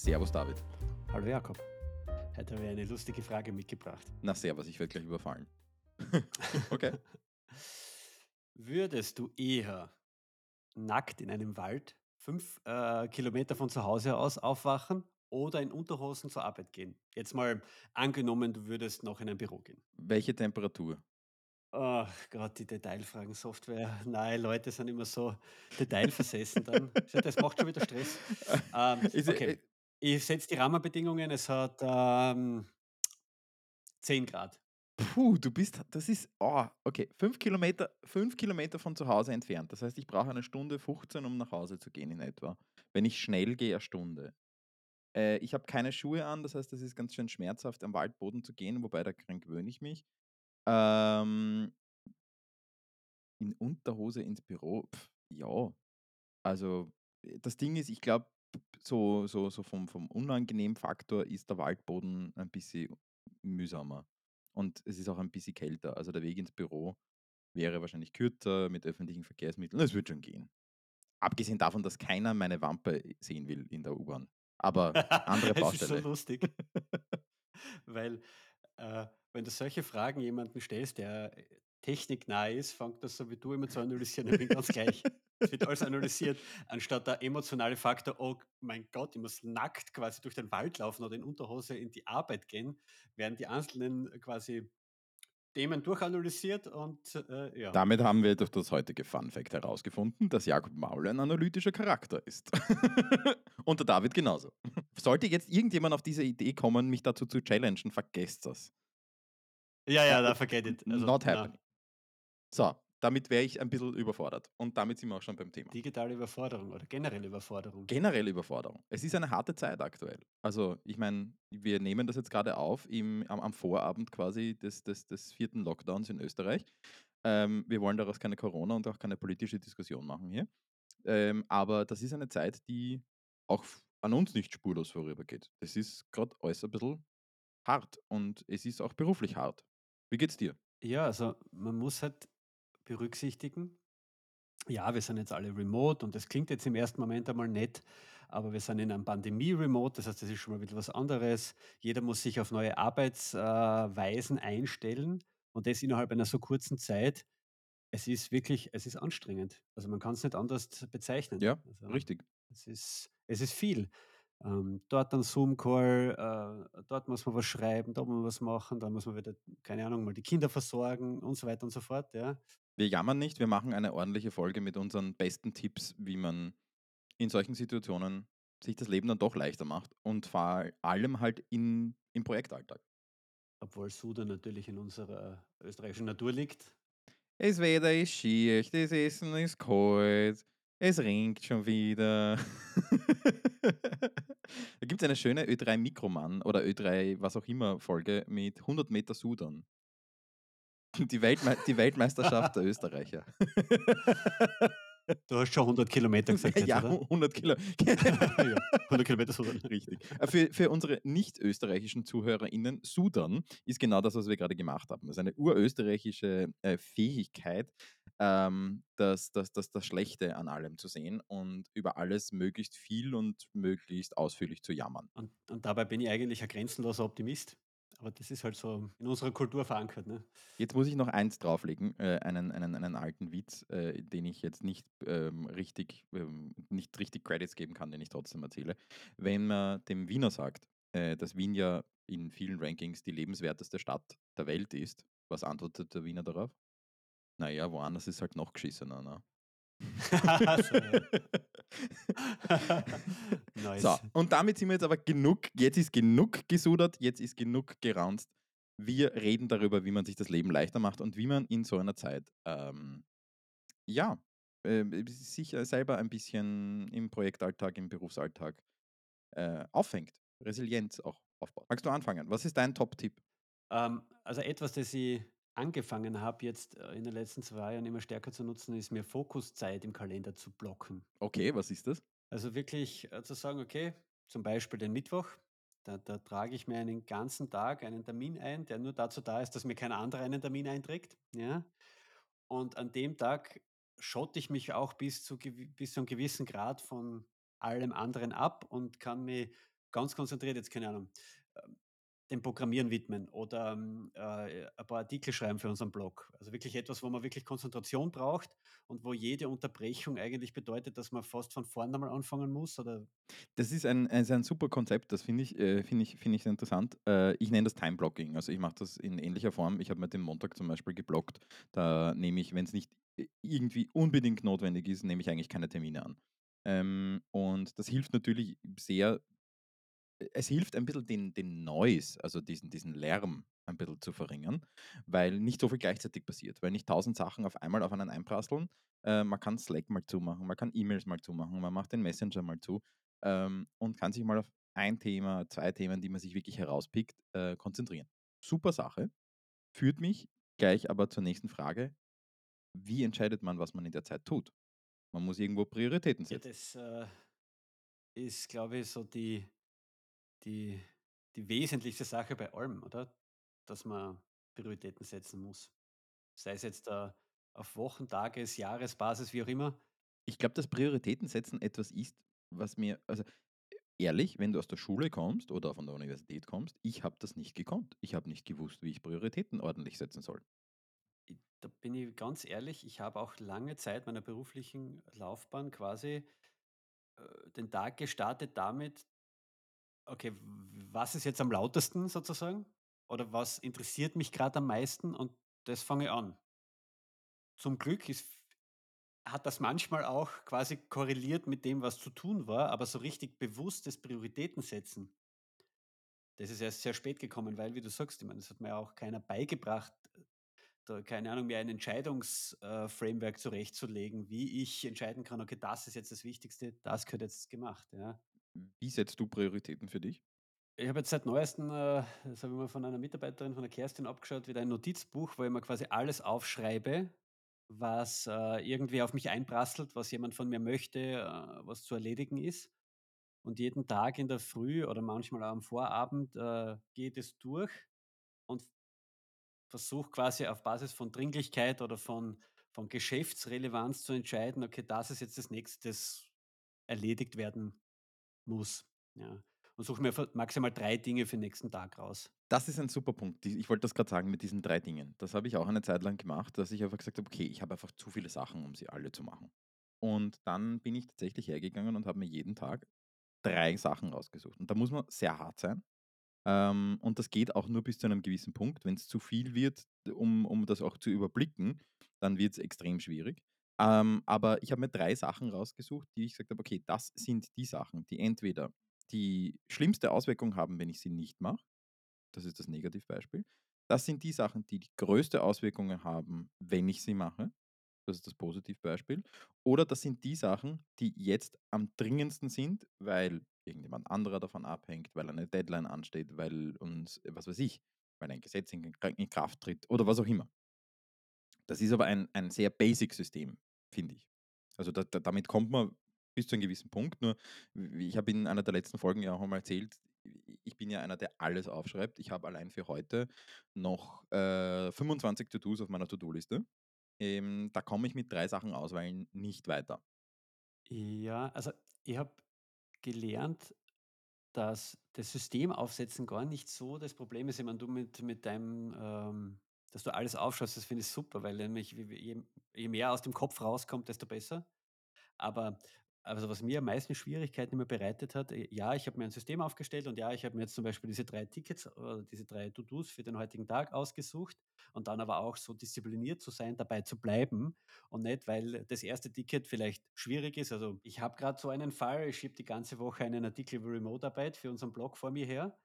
Servus David. Hallo Jakob. Heute habe ich eine lustige Frage mitgebracht. Na servus, ich werde gleich überfallen. okay. Würdest du eher nackt in einem Wald fünf äh, Kilometer von zu Hause aus aufwachen oder in Unterhosen zur Arbeit gehen? Jetzt mal angenommen, du würdest noch in ein Büro gehen. Welche Temperatur? Ach, gerade die Detailfragen, Software. Nein, Leute sind immer so detailversessen dann. Das macht schon wieder Stress. Ähm, Ist, okay, äh, ich setze die Rahmenbedingungen. Es hat ähm, 10 Grad. puh, du bist, das ist, oh, okay, fünf Kilometer, fünf Kilometer von zu Hause entfernt. Das heißt, ich brauche eine Stunde 15, um nach Hause zu gehen in etwa. Wenn ich schnell gehe, eine Stunde. Äh, ich habe keine Schuhe an, das heißt, das ist ganz schön schmerzhaft, am Waldboden zu gehen, wobei daran gewöhne ich mich. Ähm, in Unterhose ins Büro, pf, ja, Also, das Ding ist, ich glaube, so so so vom vom unangenehmen Faktor ist der Waldboden ein bisschen mühsamer. Und es ist auch ein bisschen kälter. Also, der Weg ins Büro wäre wahrscheinlich kürzer mit öffentlichen Verkehrsmitteln. Es wird schon gehen. Abgesehen davon, dass keiner meine Wampe sehen will in der U-Bahn. Aber andere Es ist so Baustelle. lustig, weil äh, wenn du solche Fragen jemanden stellst, der äh, techniknah ist, fängt das so wie du immer zu analysieren. Ich bin ganz gleich. Es wird alles analysiert, anstatt der emotionale Faktor, oh mein Gott, ich muss nackt quasi durch den Wald laufen oder in Unterhose in die Arbeit gehen, werden die einzelnen quasi Themen durchanalysiert und äh, ja. Damit haben wir durch das heutige Fun Fact herausgefunden, dass Jakob Maul ein analytischer Charakter ist. Und der David genauso. Sollte jetzt irgendjemand auf diese Idee kommen, mich dazu zu challengen, vergesst das. Ja, ja, da forget it. Also, Not happening. So, damit wäre ich ein bisschen überfordert. Und damit sind wir auch schon beim Thema. digitale Überforderung oder generelle Überforderung. Generell Überforderung. Es ist eine harte Zeit aktuell. Also, ich meine, wir nehmen das jetzt gerade auf im, am, am Vorabend quasi des, des, des vierten Lockdowns in Österreich. Ähm, wir wollen daraus keine Corona und auch keine politische Diskussion machen hier. Ähm, aber das ist eine Zeit, die auch an uns nicht spurlos vorübergeht. Es ist gerade alles ein bisschen hart und es ist auch beruflich hart. Wie geht's dir? Ja, also man muss halt berücksichtigen, ja, wir sind jetzt alle remote und das klingt jetzt im ersten Moment einmal nett, aber wir sind in einem Pandemie-Remote, das heißt, das ist schon mal bisschen was anderes. Jeder muss sich auf neue Arbeitsweisen einstellen und das innerhalb einer so kurzen Zeit. Es ist wirklich, es ist anstrengend. Also man kann es nicht anders bezeichnen. Ja, Also richtig. es ist, es ist viel. Ähm, dort ein Zoom-Call, äh, dort muss man was schreiben, da muss man was machen, dann muss man wieder, keine Ahnung, mal die Kinder versorgen und so weiter und so fort. Ja. Wir jammern nicht, wir machen eine ordentliche Folge mit unseren besten Tipps, wie man in solchen Situationen sich das Leben dann doch leichter macht und vor allem halt in, im Projektalltag. Obwohl Sudan natürlich in unserer österreichischen Natur liegt. Das Wetter ist schier, das Essen ist kalt, es regnet schon wieder. da gibt es eine schöne Ö3 Mikroman oder Ö3 was auch immer Folge mit 100 Meter Sudan. Die, Weltme die Weltmeisterschaft der Österreicher. Du hast schon 100 Kilometer gesagt jetzt, ja, oder? 100 Kilo. ja, 100 Kilometer Sudan. Richtig. Äh, Für, für unsere nicht-österreichischen ZuhörerInnen, Sudan ist genau das, was wir gerade gemacht haben. Das ist eine urösterreichische äh, Fähigkeit, ähm, das, das, das, das Schlechte an allem zu sehen und über alles möglichst viel und möglichst ausführlich zu jammern. Und, und dabei bin ich eigentlich ein grenzenloser Optimist. Aber das ist halt so in unserer Kultur verankert. Ne? Jetzt muss ich noch eins drauflegen, äh, einen, einen, einen alten Witz, äh, den ich jetzt nicht, ähm, richtig, ähm, nicht richtig Credits geben kann, den ich trotzdem erzähle. Wenn man dem Wiener sagt, äh, dass Wien ja in vielen Rankings die lebenswerteste Stadt der Welt ist, was antwortet der Wiener darauf? Naja, woanders ist halt noch geschissener. Ne? so, ja. so, nice. und damit sind wir jetzt aber genug, jetzt ist genug gesudert, jetzt ist genug geraunzt. Wir reden darüber, wie man sich das Leben leichter macht und wie man in so einer Zeit, ähm, ja, äh, sich selber ein bisschen im Projektalltag, im Berufsalltag äh, auffängt. Resilienz auch aufbaut. Magst du anfangen? Was ist dein Top-Tipp? Ähm, also etwas, das ich angefangen habe, jetzt äh, in den letzten zwei Jahren immer stärker zu nutzen, ist mir Fokuszeit im Kalender zu blocken. Okay, was ist das? Also wirklich äh, zu sagen, okay, zum Beispiel den Mittwoch, da, da trage ich mir einen ganzen Tag einen Termin ein, der nur dazu da ist, dass mir kein anderer einen Termin einträgt. Ja? Und an dem Tag schotte ich mich auch bis zu, bis zu einem gewissen Grad von allem anderen ab und kann mich ganz konzentriert jetzt, keine Ahnung, ähm, dem Programmieren widmen oder, ähm, äh, ein paar Artikel schreiben für unseren Blog. Also wirklich etwas, wo man wirklich Konzentration braucht und wo jede Unterbrechung eigentlich bedeutet, dass man fast von vorne einmal anfangen muss oder Das ist ein ist ein super Konzept, das finde ich äh, finde ich finde ich interessant. Äh, ich nenne das Time-Blocking. Also, ich mache das in ähnlicher Form. Ich habe mir den Montag zum Beispiel geblockt. Da nehme ich, wenn es nicht i irgendwie unbedingt notwendig ist, nehme ich eigentlich keine Termine an. Ähm, und das hilft natürlich sehr es hilft ein bisschen den den Noise, also diesen diesen Lärm ein bisschen zu verringern, weil nicht so viel gleichzeitig passiert, weil nicht tausend Sachen auf einmal auf einen einprasseln. Äh, man kann Slack mal zumachen, man kann E-Mails mal zumachen, man macht den Messenger mal zu, ähm, und kann sich mal auf ein Thema, 2 Themen, die man sich wirklich herauspickt, äh, konzentrieren. Super Sache, führt mich gleich aber zur nächsten Frage: Wie entscheidet man, was man in der Zeit tut? Man muss irgendwo Prioritäten ja, setzen. das, äh, ist, glaube ich, so die die die wesentlichste Sache bei allem, oder? Dass man Prioritäten setzen muss. Sei es jetzt, äh, auf Wochen-, Tages-, Jahresbasis, wie auch immer. Ich glaube, dass Prioritäten setzen etwas ist, was mir also Ehrlich, wenn du aus der Schule kommst oder von der Universität kommst, ich habe das nicht gekonnt. Ich habe nicht gewusst, wie ich Prioritäten ordentlich setzen soll. Da bin ich ganz ehrlich, ich habe auch lange Zeit meiner beruflichen Laufbahn quasi, äh, den Tag gestartet damit: „Okay, was ist jetzt am lautesten sozusagen oder was interessiert mich gerade am meisten und das fange ich an.“ Zum Glück ist hat das manchmal auch quasi korreliert mit dem, was zu tun war, aber so richtig bewusstes Prioritäten setzen, das ist erst sehr spät gekommen, weil, wie du sagst, ich meine, das hat mir auch keiner beigebracht, da, keine Ahnung, mir ein Entscheidungsframework äh, zurechtzulegen, wie ich entscheiden kann, okay, das ist jetzt das Wichtigste, das gehört jetzt gemacht, ja. Wie setzt du Prioritäten für dich? Ich habe jetzt seit Neuestem, äh, das habe ich mir von einer Mitarbeiterin, von der Kerstin abgeschaut, wieder ein Notizbuch, wo ich mir quasi alles aufschreibe, was äh, irgendwie auf mich einprasselt, was jemand von mir möchte, äh, was zu erledigen ist. Und jeden Tag in der Früh oder manchmal auch am Vorabend äh, geht es durch und versuche quasi auf Basis von Dringlichkeit oder von, von Geschäftsrelevanz zu entscheiden, okay, das ist jetzt das nächste, das erledigt werden muss. Ja. Und suche mir maximal drei Dinge für den nächsten Tag raus. Das ist ein super Punkt. Ich wollte das gerade sagen mit diesen drei Dingen. Das habe ich auch eine Zeit lang gemacht, dass ich einfach gesagt habe, okay, ich habe einfach zu viele Sachen, um sie alle zu machen. Und dann bin ich tatsächlich hergegangen und habe mir jeden Tag drei Sachen rausgesucht. Und da muss man sehr hart sein. Ähm, und das geht auch nur bis zu einem gewissen Punkt. Wenn es zu viel wird, um, um das auch zu überblicken, dann wird es extrem schwierig. Ähm, aber ich habe mir drei Sachen rausgesucht, die ich gesagt habe, okay, das sind die Sachen, die entweder die schlimmste Auswirkung haben, wenn ich sie nicht mache. Das ist das Negativbeispiel. Das sind die Sachen, die die größte Auswirkungen haben, wenn ich sie mache. Das ist das Positivbeispiel. Oder das sind die Sachen, die jetzt am dringendsten sind, weil irgendjemand anderer davon abhängt, weil eine Deadline ansteht, weil uns, was weiß ich, weil ein Gesetz in, Kraft tritt oder was auch immer. Das ist aber ein, ein sehr Basic-System, finde ich. Also da, da, damit kommt man bis zu einem gewissen Punkt. Nur, ich habe in einer der letzten Folgen ja auch einmal erzählt, ich bin ja einer, der alles aufschreibt. Ich habe allein für heute noch äh, 25 To-Dos auf meiner To-Do-Liste. Ähm, da komme ich mit drei Sachen auswählen nicht weiter. Ja, also ich habe gelernt, dass das System aufsetzen gar nicht so das Problem ist. Meine, du mit, mit deinem, ähm, dass du alles aufschaust, das finde ich super, weil nämlich je, je mehr aus dem Kopf rauskommt, desto besser. Aber also was mir am meisten Schwierigkeiten immer bereitet hat, äh, ja, ich habe mir ein System aufgestellt und ja, ich habe mir jetzt zum Beispiel diese drei Tickets oder diese drei To-Dos für den heutigen Tag ausgesucht und dann aber auch so diszipliniert zu sein, dabei zu bleiben und nicht, weil das erste Ticket vielleicht schwierig ist. Also ich habe gerade so einen Fall, ich schiebe die ganze Woche einen Artikel über Remote-Arbeit für unseren Blog vor mir her.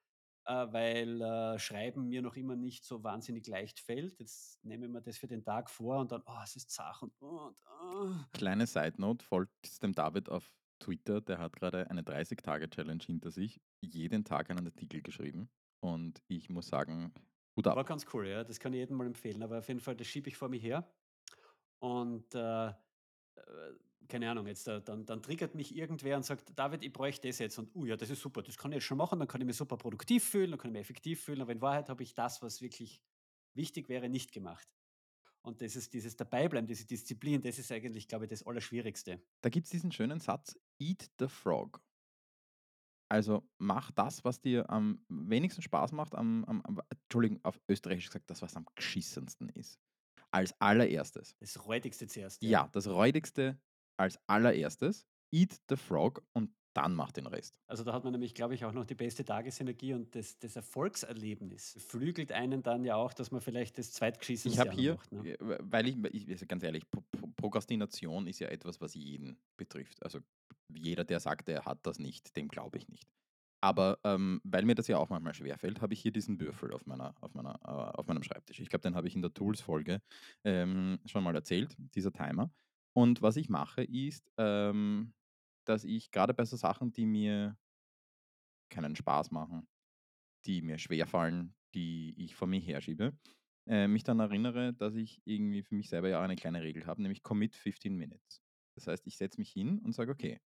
Äh, weil äh, Schreiben mir noch immer nicht so wahnsinnig leicht fällt. Jetzt nehme ich mir das für den Tag vor und dann, oh, es ist zach und, oh, und oh. Kleine Side Note, folgt dem David auf Twitter, der hat gerade eine 30-Tage-Challenge hinter sich, jeden Tag einen Artikel geschrieben. Und ich muss sagen, War ab. ganz cool, ja. Das kann ich jedem mal empfehlen. Aber auf jeden Fall, das schiebe ich vor mir her. Und äh, äh, keine Ahnung, jetzt äh, dann, dann triggert mich irgendwer und sagt, David, ich bräuchte das jetzt. Und, uh, ja, das ist super, das kann ich jetzt schon machen, dann kann ich mich super produktiv fühlen, dann kann ich mich effektiv fühlen. Aber in Wahrheit habe ich das, was wirklich wichtig wäre, nicht gemacht. Und das ist dieses Dabeibleiben, diese Disziplin, das ist eigentlich, glaube ich, das Allerschwierigste. Da gibt es diesen schönen Satz, Eat the Frog. Also, mach das, was dir am wenigsten Spaß macht, am am am Entschuldigung, auf Österreichisch gesagt, das, was am geschissensten ist. Als Allererstes. Das Räudigste zuerst, ja. Ja, das Räudigste als Allererstes. Eat the frog und dann mach den Rest. Also, da hat man nämlich, glaube ich, auch noch die beste Tagesenergie und das das Erfolgserlebnis beflügelt einen dann ja auch, dass man vielleicht das Ich Zweitgeschissenste habe hier, macht, ne? äh, weil ich ich also, ganz ehrlich, Pro Pro Prokrastination ist ja etwas, was jeden betrifft. Also, jeder, der sagt, er hat das nicht, dem glaube ich nicht. Aber, ähm, weil mir das ja auch manchmal schwerfällt, habe ich hier diesen Würfel auf meiner auf meiner äh, auf meinem Schreibtisch. Ich glaube, den habe ich in der Tools-Folge, ähm, schon mal erzählt, dieser Timer. Und was ich mache, ist, ähm, dass ich gerade bei so Sachen, die mir keinen Spaß machen, die mir schwerfallen, die ich vor mir herschiebe, äh, mich dann erinnere, dass ich irgendwie für mich selber ja eine kleine Regel habe, nämlich commit 15 minutes. Das heißt, ich setze mich hin und sage: „Okay,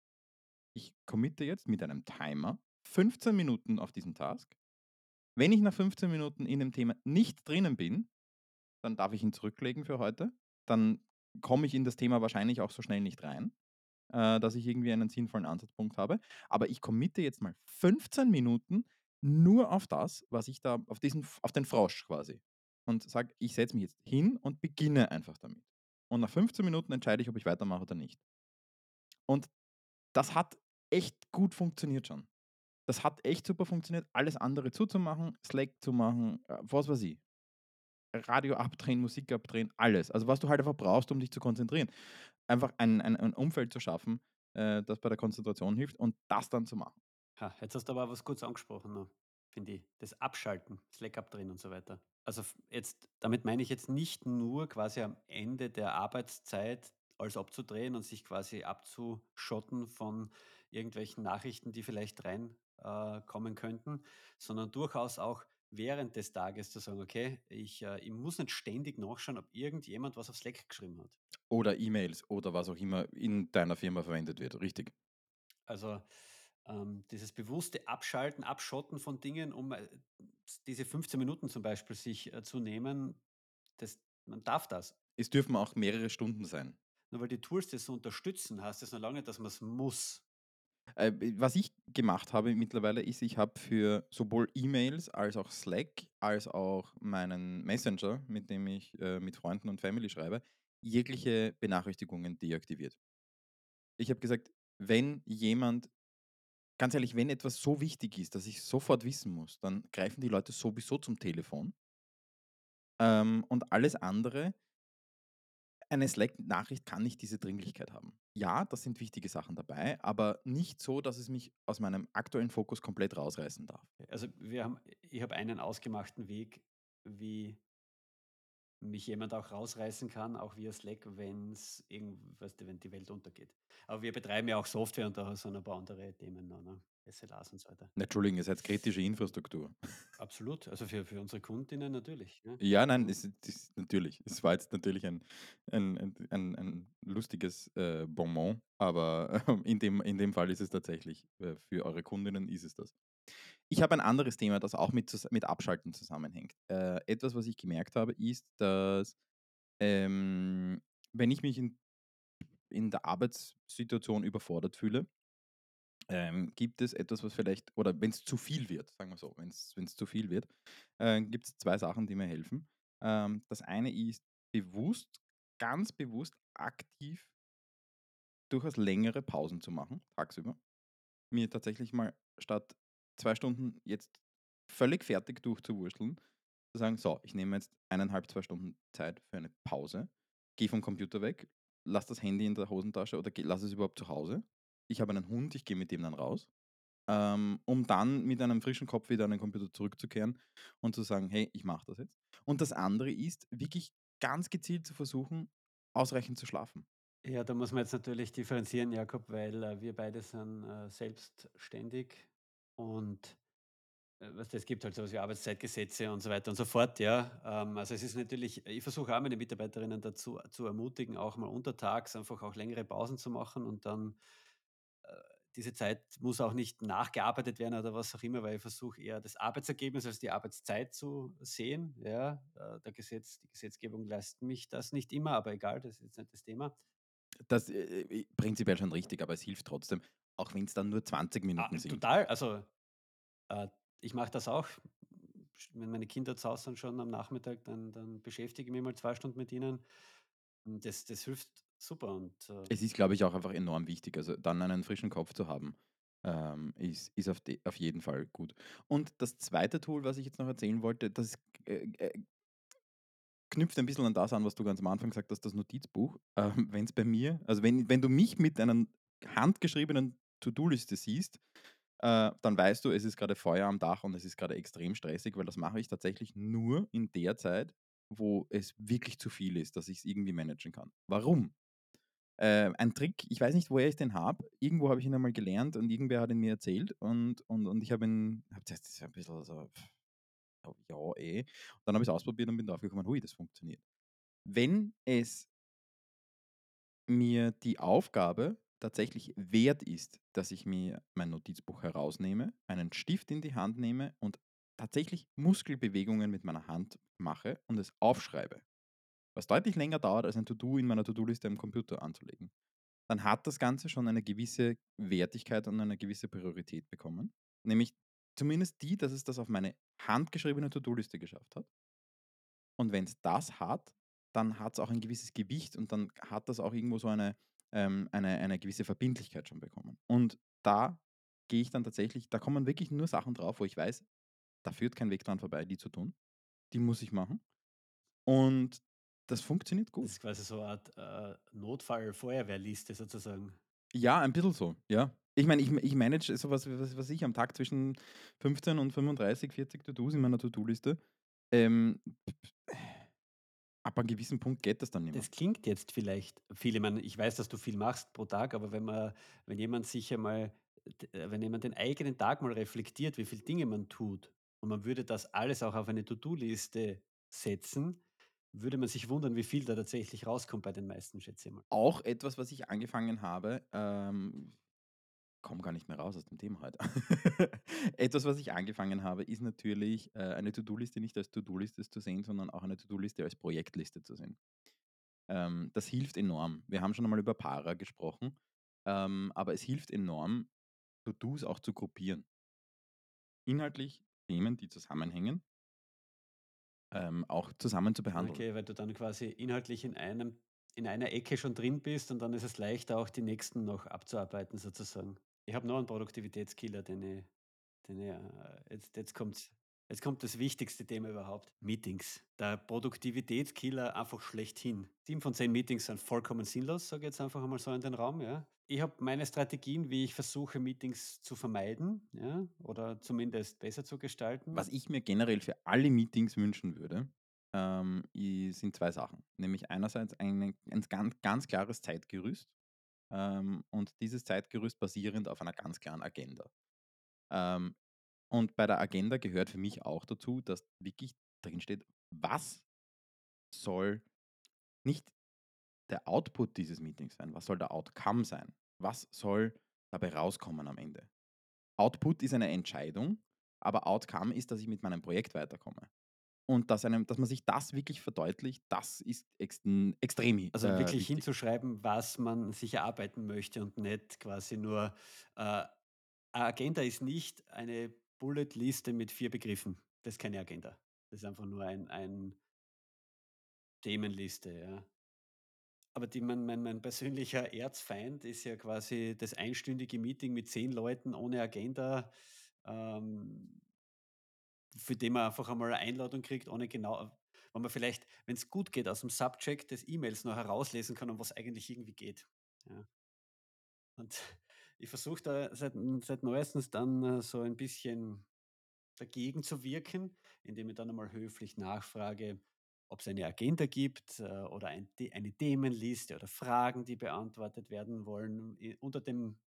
ich committe jetzt mit einem Timer 15 Minuten auf diesen Task. Wenn ich nach 15 Minuten in dem Thema nicht drinnen bin, dann darf ich ihn zurücklegen für heute. Dann komme ich in das Thema wahrscheinlich auch so schnell nicht rein, äh, dass ich irgendwie einen sinnvollen Ansatzpunkt habe. Aber ich committe jetzt mal 15 Minuten nur auf das, was ich da auf diesen auf den Frosch quasi und sage, ich setze mich jetzt hin und beginne einfach damit. Und nach 15 Minuten entscheide ich, ob ich weitermache oder nicht. Und das hat echt gut funktioniert schon. Das hat echt super funktioniert, alles andere zuzumachen, Slack zu machen, äh, was weiß ich. Radio abdrehen, Musik abdrehen, alles. Also, was du halt einfach brauchst, um dich zu konzentrieren. Einfach ein ein ein Umfeld zu schaffen, äh, das bei der Konzentration hilft und das dann zu machen. Ha, jetzt hast du aber was kurz angesprochen finde ich. Das Abschalten, Slack abdrehen und so weiter. Also jetzt, damit meine ich jetzt nicht nur quasi am Ende der Arbeitszeit alles abzudrehen und sich quasi abzuschotten von irgendwelchen Nachrichten, die vielleicht rein äh, könnten, sondern durchaus auch während des Tages zu sagen, okay, ich, äh, ich muss nicht ständig nachschauen, ob irgendjemand was auf Slack geschrieben hat. Oder E-Mails oder was auch immer in deiner Firma verwendet wird, richtig. Also, ähm, dieses bewusste Abschalten, Abschotten von Dingen, um, äh, diese 15 Minuten zum Beispiel sich, äh, zu nehmen, das man darf das. Es dürfen auch mehrere Stunden sein. Nur weil die Tools das so unterstützen, heißt das noch lange dass man es muss. Äh, was ich gemacht habe mittlerweile ist, ich habe für sowohl E-Mails als auch Slack, als auch meinen Messenger, mit dem ich, äh, mit Freunden und Family schreibe, jegliche Benachrichtigungen deaktiviert. Ich habe gesagt, wenn jemand ganz ehrlich, wenn etwas so wichtig ist, dass ich sofort wissen muss, dann greifen die Leute sowieso zum Telefon. Ähm, und alles andere eine Slack-Nachricht kann nicht diese Dringlichkeit haben. Ja, da sind wichtige Sachen dabei, aber nicht so, dass es mich aus meinem aktuellen Fokus komplett rausreißen darf. Also, wir haben ich habe einen ausgemachten Weg, wie mich jemand auch rausreißen kann, auch via Slack, wenn's irgend weißt du, wenn die Welt untergeht. Aber wir betreiben ja auch Software und da sind ein paar andere Themen noch, ne? SLAs und so weiter. Na, Entschuldigung, ihr seid kritische Infrastruktur. Absolut, also für für unsere Kundinnen natürlich, ne? Ja, nein, es ist natürlich. Es war jetzt natürlich ein ein ein ein lustiges, äh, Bonmot, aber in dem in dem Fall ist es tatsächlich äh, für eure Kundinnen ist es das. Ich habe ein anderes Thema, das auch mit mit Abschalten zusammenhängt. Äh, etwas, was ich gemerkt habe, ist, dass, ähm, wenn ich mich in in der Arbeitssituation überfordert fühle, ähm, gibt es etwas, was vielleicht oder wenn es zu viel wird, sagen wir so, wenn es zu viel wird, äh, gibt es 2 Sachen, die mir helfen. Ähm, das eine ist bewusst, ganz bewusst aktiv durchaus längere Pausen zu machen, tagsüber. Mir tatsächlich mal statt 2 Stunden jetzt völlig fertig durchzuwursteln, zu sagen: „So, ich nehme jetzt eineinhalb 2 Stunden Zeit für eine Pause, gehe vom Computer weg, lasse das Handy in der Hosentasche oder lasse es überhaupt zu Hause. Ich habe einen Hund, ich gehe mit dem dann raus.“ ähm, um dann mit einem frischen Kopf wieder an den Computer zurückzukehren und zu sagen: „Hey, ich mache das jetzt.“ Und das andere ist, wirklich ganz gezielt zu versuchen, ausreichend zu schlafen. Ja, da muss man jetzt natürlich differenzieren, Jakob, weil, äh, wir beide sind, äh, selbstständig und, äh, du, es gibt halt so was wie Arbeitszeitgesetze und so weiter und so fort, ja. Ähm, also, es ist natürlich ich versuche auch meine Mitarbeiterinnen dazu zu ermutigen, auch mal untertags einfach auch längere Pausen zu machen und dann äh, diese Zeit muss auch nicht nachgearbeitet werden oder was auch immer, weil ich versuche eher das Arbeitsergebnis als die Arbeitszeit zu sehen. Ja, äh, der Gesetz, die Gesetzgebung lässt mich das nicht immer, aber egal, das ist jetzt nicht das Thema. Das, äh, prinzipiell schon richtig, aber es hilft trotzdem. Auch wenn es dann nur 20 Ah, Minuten sind. total. Also, äh, ich mache das auch. Wenn meine Kinder zu Hause sind schon am Nachmittag, dann dann beschäftige ich mich mal 2 Stunden mit ihnen. Hm, das das hilft super und, äh Es ist, glaube ich, auch einfach enorm wichtig. Also, dann einen frischen Kopf zu haben, ähm, ist ist auf de auf jeden Fall gut. Und das zweite Tool, was ich jetzt noch erzählen wollte, das, äh, äh, knüpft ein bisschen an das an, was du ganz am Anfang gesagt hast, das Notizbuch. Ähm, Wenn es bei mir also, wenn wenn du mich mit einer handgeschriebenen To-do-Liste siehst, äh, dann weißt du, es ist gerade Feuer am Dach und es ist gerade extrem stressig, weil das mache ich tatsächlich nur in der Zeit, wo es wirklich zu viel ist, dass ich es irgendwie managen kann. Warum? Äh, ein Trick, ich weiß nicht, woher ich den habe. Irgendwo habe ich ihn einmal gelernt und irgendwer hat ihn mir erzählt und und und ich habe ihn zuerst das ist ein bisschen so: ja, eh. Dann habe ich's ausprobiert und bin draufgekommen: „Ui, das funktioniert.“ Wenn es mir die Aufgabe tatsächlich wert ist, dass ich mir mein Notizbuch herausnehme, einen Stift in die Hand nehme und tatsächlich Muskelbewegungen mit meiner Hand mache und es aufschreibe, was deutlich länger dauert, als ein To-do in meiner To-do-Liste am Computer anzulegen, dann hat das Ganze schon eine gewisse Wertigkeit und eine gewisse Priorität bekommen. Nämlich zumindest die, dass es das auf meine handgeschriebene To-do-Liste geschafft hat. Und wenn es das hat, dann hat es auch ein gewisses Gewicht und dann hat das auch irgendwo so eine, ähm, eine, eine gewisse Verbindlichkeit schon bekommen. Und da gehe ich dann tatsächlich, da kommen wirklich nur Sachen drauf, wo ich weiß, da führt kein Weg dran vorbei, die zu tun. Die muss ich machen. Und das funktioniert das gut. ist quasi so eine Art, äh, Notfall-Feuerwehrliste sozusagen. Ja, ein bisschen so, ja. Ich meine, ich, ich manage sowas, was, was ich am Tag zwischen 15 und 35, 40 To-Dos in meiner To-Do-Liste. Ähm, ab einem gewissen Punkt geht das dann nicht mehr. Das klingt jetzt vielleicht viel ich meine, ich weiß, dass du viel machst pro Tag, aber wenn man wenn jemand sich einmal äh, wenn jemand den eigenen Tag mal reflektiert, wie viel Dinge man tut und man würde das alles auch auf eine To-do-Liste setzen, würde man sich wundern, wie viel da tatsächlich rauskommt bei den meisten, schätze ich mal. Auch etwas, was ich angefangen habe, ähm, komme gar nicht mehr raus aus dem Thema heute. Etwas, was ich angefangen habe, ist natürlich, äh, eine To-do-Liste nicht als To-do-Liste zu sehen, sondern auch eine To-do-Liste als Projektliste zu sehen. Ähm, das hilft enorm. Wir haben schon einmal über Para gesprochen, ähm, aber es hilft enorm, To-dos auch zu gruppieren. Inhaltlich Themen, die zusammenhängen, ähm, auch zusammen zu behandeln. Okay, weil du dann quasi inhaltlich in einem in einer Ecke schon drin bist und dann ist es leichter, auch die nächsten noch abzuarbeiten sozusagen. Ich habe noch einen Produktivitätskiller, den ich den ich, äh jetzt jetzt kommt's jetzt kommt das wichtigste Thema überhaupt, Meetings. Der Produktivitätskiller einfach schlechthin. 7 von 10 Meetings sind vollkommen sinnlos, sage ich jetzt einfach einmal so in den Raum, ja. Ich habe meine Strategien, wie ich versuche, Meetings zu vermeiden, ja, oder zumindest besser zu Was gestalten. ich mir generell für alle Meetings wünschen würde, ähm, sind 2 Sachen. Nämlich einerseits eine ein ganz ganz klares Zeitgerüst, ähm, und dieses Zeitgerüst basierend auf einer ganz klaren Agenda. Ähm, und bei der Agenda gehört für mich auch dazu, dass wirklich drin steht, was soll nicht der Output dieses Meetings sein, was soll der Outcome sein? Was soll dabei rauskommen am Ende? Output ist eine Entscheidung, aber Outcome ist, dass ich mit meinem Projekt weiterkomme. Und dass, einem, dass man sich das wirklich verdeutlicht, das ist extrem Also äh, wirklich wichtig. hinzuschreiben, was man sich erarbeiten möchte und nicht quasi nur äh, Agenda ist nicht eine Bullet-Liste mit 4 Begriffen. Das ist keine Agenda. Das ist einfach nur ein ein Themenliste, ja. Aber die mein mein mein persönlicher Erzfeind ist ja quasi das einstündige Meeting mit 10 Leuten ohne Agenda, ähm, für den man einfach einmal eine Einladung kriegt, ohne genau wenn man vielleicht, wenn es gut geht, aus dem Subject des E-Mails noch herauslesen kann, um was eigentlich irgendwie geht. Ja. Und ich versuche da seit seit Neuestens dann, äh, so ein bisschen dagegen zu wirken, indem ich dann einmal höflich nachfrage, ob es eine Agenda gibt, äh, oder ein eine Themenliste oder Fragen, die beantwortet werden wollen, unter dem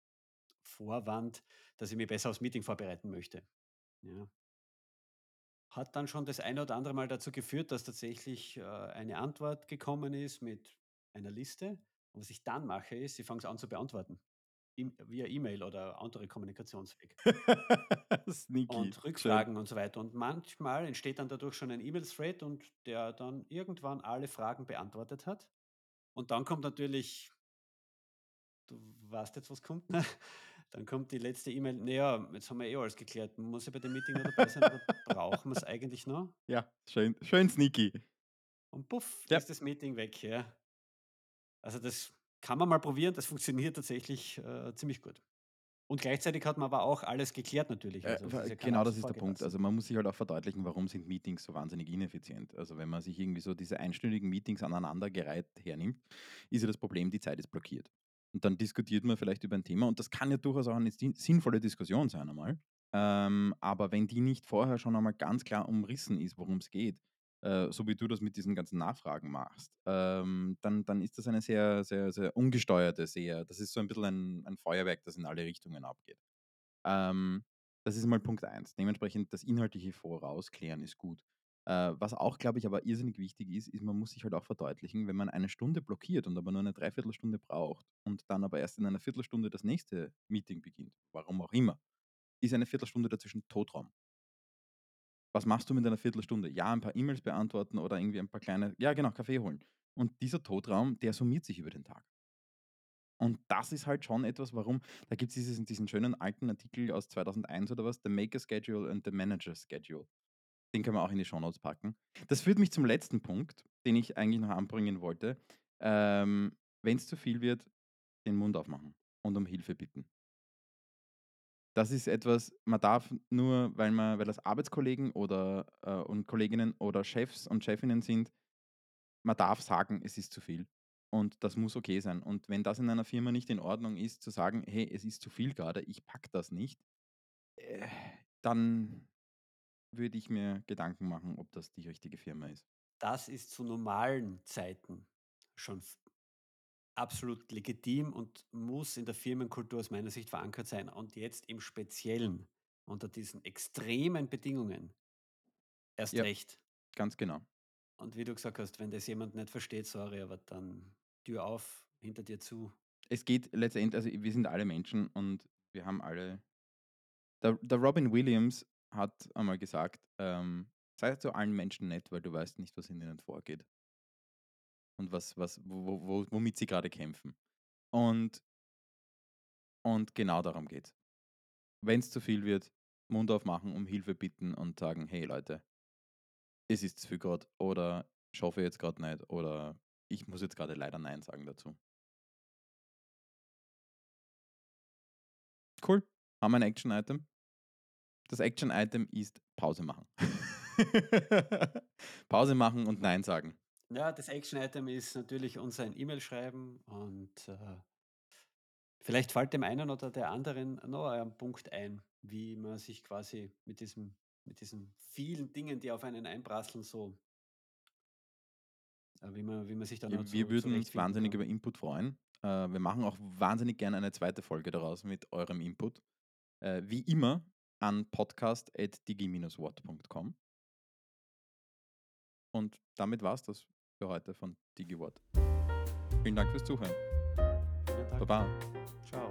Vorwand, dass ich mich besser aufs Meeting vorbereiten möchte. Ja. Hat dann schon das eine oder andere Mal dazu geführt, dass tatsächlich, äh, eine Antwort gekommen ist mit einer Liste. Und was ich dann mache, ist, ich fange es an zu beantworten, im via E-Mail oder andere Kommunikationsweg Sneaky. und Schön. Rückfragen und so weiter. Und manchmal entsteht dann dadurch schon ein E-Mail-Thread und der dann irgendwann alle Fragen beantwortet hat. Und dann kommt natürlich du weißt jetzt, was kommt, ne? Dann kommt die letzte E-Mail: „Naja, jetzt haben wir eh alles geklärt. Muss ich bei dem Meeting noch dabei sein oder brauchen wir es eigentlich noch?“ Ja, schön, schön sneaky. Und puff, Ja. ist das Meeting weg, ja. Also, das kann man mal probieren, das funktioniert tatsächlich, äh, ziemlich gut. Und gleichzeitig hat man aber auch alles geklärt natürlich. Äh, Also, ist ja kein genau, das ist der Punkt. Also man muss sich halt auch verdeutlichen, warum sind Meetings so wahnsinnig ineffizient. Also wenn man sich irgendwie so diese einstündigen Meetings aneinandergereiht hernimmt, ist ja das Problem, die Zeit ist blockiert. Und dann diskutiert man vielleicht über ein Thema und das kann ja durchaus auch eine sin- sinnvolle Diskussion sein einmal. Ähm, aber wenn die nicht vorher schon einmal ganz klar umrissen ist, worum es geht, äh, so wie du das mit diesen ganzen Nachfragen machst, ähm, dann, dann ist das eine sehr, sehr, sehr ungesteuerte, sehr, das ist so ein bisschen ein, ein Feuerwerk, das in alle Richtungen abgeht. Ähm, das ist mal Punkt eins. Dementsprechend das inhaltliche Vorausklären ist gut. Äh, was auch, glaube ich, aber irrsinnig wichtig ist, ist, man muss sich halt auch verdeutlichen, wenn man eine Stunde blockiert und aber nur eine Dreiviertelstunde braucht und dann aber erst in einer Viertelstunde das nächste Meeting beginnt, warum auch immer, ist eine Viertelstunde dazwischen Totraum. Was machst du mit einer Viertelstunde? Ja, ein paar E-Mails beantworten oder irgendwie ein paar kleine, ja genau, Kaffee holen. Und dieser Totraum, der summiert sich über den Tag. Und das ist halt schon etwas, warum, da gibt es diesen, diesen schönen alten Artikel aus 2001 oder was, The Maker Schedule and the Manager Schedule. Den können wir auch in die Shownotes packen. Das führt mich zum letzten Punkt, den ich eigentlich noch anbringen wollte. Ähm, Wenn es zu viel wird, den Mund aufmachen und um Hilfe bitten. Das ist etwas, man darf nur, weil man, weil das Arbeitskollegen oder äh, und Kolleginnen oder Chefs und Chefinnen sind, man darf sagen, es ist zu viel. Und das muss okay sein. Und wenn das in einer Firma nicht in Ordnung ist, zu sagen, hey, es ist zu viel gerade, ich pack das nicht, äh, dann würde ich mir Gedanken machen, ob das die richtige Firma ist. Das ist zu normalen Zeiten schon absolut legitim und muss in der Firmenkultur aus meiner Sicht verankert sein. Und jetzt im Speziellen unter diesen extremen Bedingungen erst Ja. recht. Ganz genau. Und wie du gesagt hast, wenn das jemand nicht versteht, sorry, aber dann Tür auf, hinter dir zu. Es geht letztendlich, also wir sind alle Menschen und wir haben alle. Der, der Robin Williams hat einmal gesagt, ähm, sei zu allen Menschen nett, weil du weißt nicht, was in ihnen vorgeht. Und was, was, wo, wo, womit sie gerade kämpfen. Und, und genau darum geht's. Wenn es zu viel wird, Mund aufmachen, um Hilfe bitten und sagen, hey Leute, es ist zu viel gerade oder ich hoffe jetzt gerade nicht oder ich muss jetzt gerade leider Nein sagen dazu. Cool. Haben wir ein Action-Item? Das Action-Item ist Pause machen. Pause machen und Nein sagen. Ja, das Action-Item ist natürlich uns ein E-Mail schreiben und äh, vielleicht fällt dem einen oder der anderen noch ein Punkt ein, wie man sich quasi mit diesem, mit diesen vielen Dingen, die auf einen einprasseln, so, äh, wie man, wie man sich dann Wir, auch wir zu, würden uns wahnsinnig kann. über Input freuen. Äh, wir machen auch wahnsinnig gerne eine zweite Folge daraus mit eurem Input. Äh, wie immer an podcast.digi-watt.com. Und damit war es das für heute von DigiWatt. Vielen Dank fürs Zuhören. Vielen Dank. Baba. Ciao.